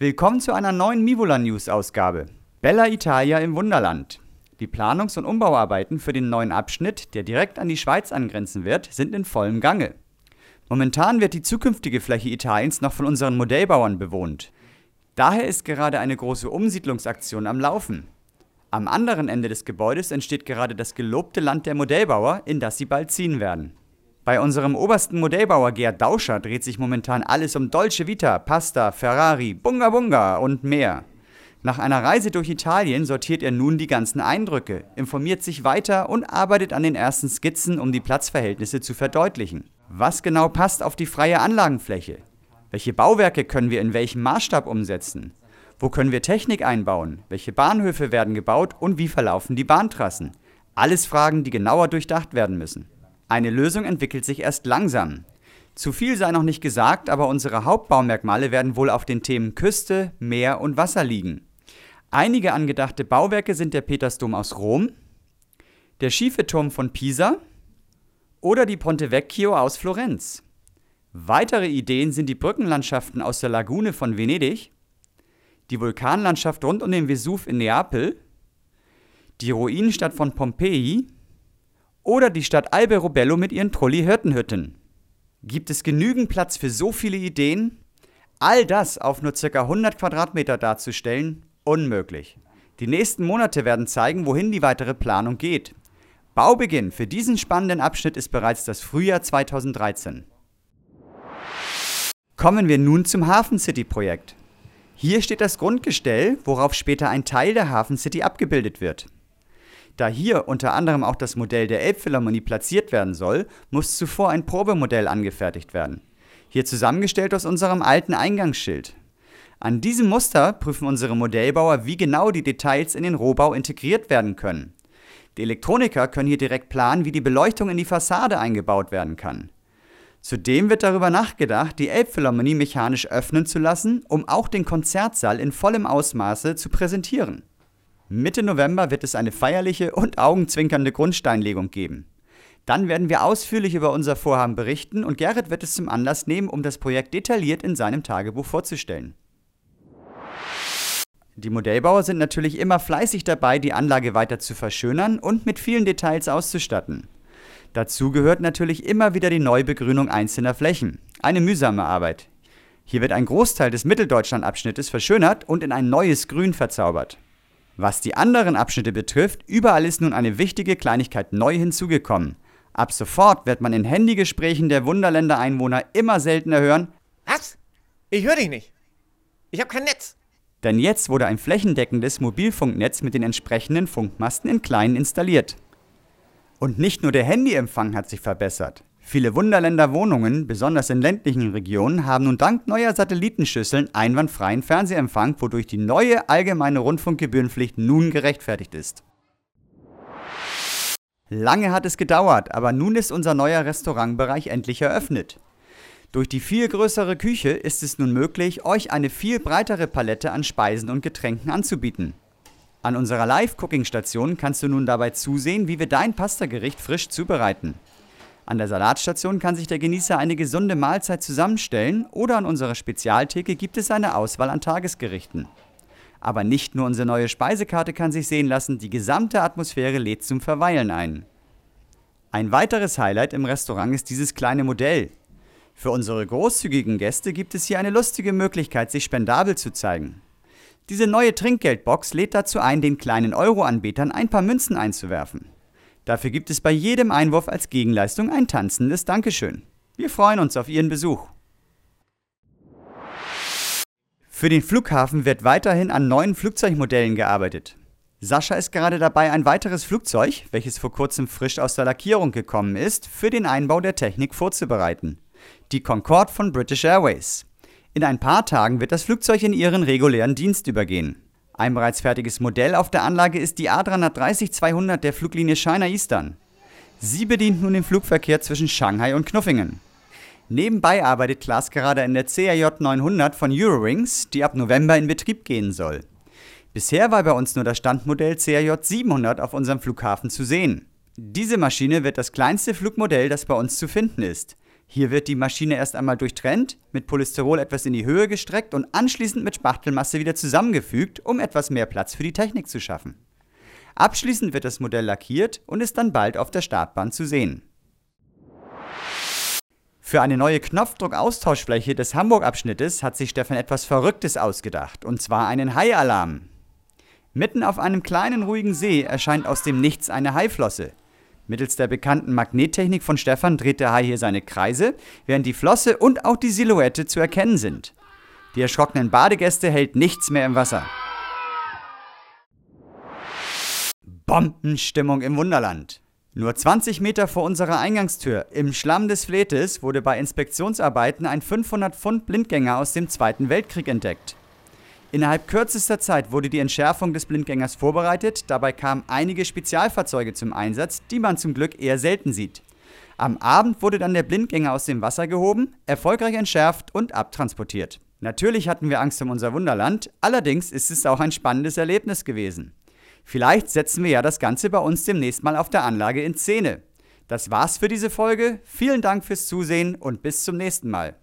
Willkommen zu einer neuen Mivola News Ausgabe. Bella Italia im Wunderland. Die Planungs- und Umbauarbeiten für den neuen Abschnitt, der direkt an die Schweiz angrenzen wird, sind in vollem Gange. Momentan wird die zukünftige Fläche Italiens noch von unseren Modellbauern bewohnt. Daher ist gerade eine große Umsiedlungsaktion am Laufen. Am anderen Ende des Gebäudes entsteht gerade das gelobte Land der Modellbauer, in das sie bald ziehen werden. Bei unserem obersten Modellbauer Gerd Dauscher dreht sich momentan alles um Dolce Vita, Pasta, Ferrari, Bunga Bunga und mehr. Nach einer Reise durch Italien sortiert er nun die ganzen Eindrücke, informiert sich weiter und arbeitet an den ersten Skizzen, um die Platzverhältnisse zu verdeutlichen. Was genau passt auf die freie Anlagenfläche? Welche Bauwerke können wir in welchem Maßstab umsetzen? Wo können wir Technik einbauen? Welche Bahnhöfe werden gebaut und wie verlaufen die Bahntrassen? Alles Fragen, die genauer durchdacht werden müssen. Eine Lösung entwickelt sich erst langsam. Zu viel sei noch nicht gesagt, aber unsere Hauptbaumerkmale werden wohl auf den Themen Küste, Meer und Wasser liegen. Einige angedachte Bauwerke sind der Petersdom aus Rom, der schiefe Turm von Pisa oder die Ponte Vecchio aus Florenz. Weitere Ideen sind die Brückenlandschaften aus der Lagune von Venedig, die Vulkanlandschaft rund um den Vesuv in Neapel, die Ruinenstadt von Pompeji oder die Stadt Alberobello mit ihren Trulli-Hirtenhütten. Gibt es genügend Platz für so viele Ideen? All das auf nur ca. 100 Quadratmeter darzustellen, unmöglich. Die nächsten Monate werden zeigen, wohin die weitere Planung geht. Baubeginn für diesen spannenden Abschnitt ist bereits das Frühjahr 2013. Kommen wir nun zum Hafen City Projekt. Hier steht das Grundgestell, worauf später ein Teil der Hafen City abgebildet wird. Da hier unter anderem auch das Modell der Elbphilharmonie platziert werden soll, muss zuvor ein Probemodell angefertigt werden. Hier zusammengestellt aus unserem alten Eingangsschild. An diesem Muster prüfen unsere Modellbauer, wie genau die Details in den Rohbau integriert werden können. Die Elektroniker können hier direkt planen, wie die Beleuchtung in die Fassade eingebaut werden kann. Zudem wird darüber nachgedacht, die Elbphilharmonie mechanisch öffnen zu lassen, um auch den Konzertsaal in vollem Ausmaße zu präsentieren. Mitte November wird es eine feierliche und augenzwinkernde Grundsteinlegung geben. Dann werden wir ausführlich über unser Vorhaben berichten und Gerrit wird es zum Anlass nehmen, um das Projekt detailliert in seinem Tagebuch vorzustellen. Die Modellbauer sind natürlich immer fleißig dabei, die Anlage weiter zu verschönern und mit vielen Details auszustatten. Dazu gehört natürlich immer wieder die Neubegrünung einzelner Flächen. Eine mühsame Arbeit. Hier wird ein Großteil des Mitteldeutschland-Abschnittes verschönert und in ein neues Grün verzaubert. Was die anderen Abschnitte betrifft, überall ist nun eine wichtige Kleinigkeit neu hinzugekommen. Ab sofort wird man in Handygesprächen der Wunderländer-Einwohner immer seltener hören: Was? Ich höre dich nicht. Ich habe kein Netz. Denn jetzt wurde ein flächendeckendes Mobilfunknetz mit den entsprechenden Funkmasten in kleinen installiert. Und nicht nur der Handyempfang hat sich verbessert. Viele Wunderländer Wohnungen, besonders in ländlichen Regionen, haben nun dank neuer Satellitenschüsseln einwandfreien Fernsehempfang, wodurch die neue allgemeine Rundfunkgebührenpflicht nun gerechtfertigt ist. Lange hat es gedauert, aber nun ist unser neuer Restaurantbereich endlich eröffnet. Durch die viel größere Küche ist es nun möglich, euch eine viel breitere Palette an Speisen und Getränken anzubieten. An unserer Live-Cooking-Station kannst du nun dabei zusehen, wie wir dein Pastagericht frisch zubereiten. An der Salatstation kann sich der Genießer eine gesunde Mahlzeit zusammenstellen oder an unserer Spezialtheke gibt es eine Auswahl an Tagesgerichten. Aber nicht nur unsere neue Speisekarte kann sich sehen lassen, die gesamte Atmosphäre lädt zum Verweilen ein. Ein weiteres Highlight im Restaurant ist dieses kleine Modell. Für unsere großzügigen Gäste gibt es hier eine lustige Möglichkeit, sich spendabel zu zeigen. Diese neue Trinkgeldbox lädt dazu ein, den kleinen Euro-Anbetern ein paar Münzen einzuwerfen. Dafür gibt es bei jedem Einwurf als Gegenleistung ein tanzendes Dankeschön. Wir freuen uns auf Ihren Besuch. Für den Flughafen wird weiterhin an neuen Flugzeugmodellen gearbeitet. Sascha ist gerade dabei, ein weiteres Flugzeug, welches vor kurzem frisch aus der Lackierung gekommen ist, für den Einbau der Technik vorzubereiten. Die Concorde von British Airways. In ein paar Tagen wird das Flugzeug in ihren regulären Dienst übergehen. Ein bereits fertiges Modell auf der Anlage ist die A330-200 der Fluglinie China Eastern. Sie bedient nun den Flugverkehr zwischen Shanghai und Knuffingen. Nebenbei arbeitet Klaas gerade in der CRJ 900 von Eurowings, die ab November in Betrieb gehen soll. Bisher war bei uns nur das Standmodell CRJ 700 auf unserem Flughafen zu sehen. Diese Maschine wird das kleinste Flugmodell, das bei uns zu finden ist. Hier wird die Maschine erst einmal durchtrennt, mit Polystyrol etwas in die Höhe gestreckt und anschließend mit Spachtelmasse wieder zusammengefügt, um etwas mehr Platz für die Technik zu schaffen. Abschließend wird das Modell lackiert und ist dann bald auf der Startbahn zu sehen. Für eine neue Knopfdruck-Austauschfläche des Hamburg-Abschnittes hat sich Stefan etwas Verrücktes ausgedacht, und zwar einen Haialarm. Mitten auf einem kleinen ruhigen See erscheint aus dem Nichts eine Haiflosse. Mittels der bekannten Magnettechnik von Stefan dreht der Hai hier seine Kreise, während die Flosse und auch die Silhouette zu erkennen sind. Die erschrockenen Badegäste hält nichts mehr im Wasser. Bombenstimmung im Wunderland. Nur 20 Meter vor unserer Eingangstür, im Schlamm des Fletes, wurde bei Inspektionsarbeiten ein 500 Pfund Blindgänger aus dem Zweiten Weltkrieg entdeckt. Innerhalb kürzester Zeit wurde die Entschärfung des Blindgängers vorbereitet, dabei kamen einige Spezialfahrzeuge zum Einsatz, die man zum Glück eher selten sieht. Am Abend wurde dann der Blindgänger aus dem Wasser gehoben, erfolgreich entschärft und abtransportiert. Natürlich hatten wir Angst um unser Wunderland, allerdings ist es auch ein spannendes Erlebnis gewesen. Vielleicht setzen wir ja das Ganze bei uns demnächst mal auf der Anlage in Szene. Das war's für diese Folge. Vielen Dank fürs Zusehen und bis zum nächsten Mal.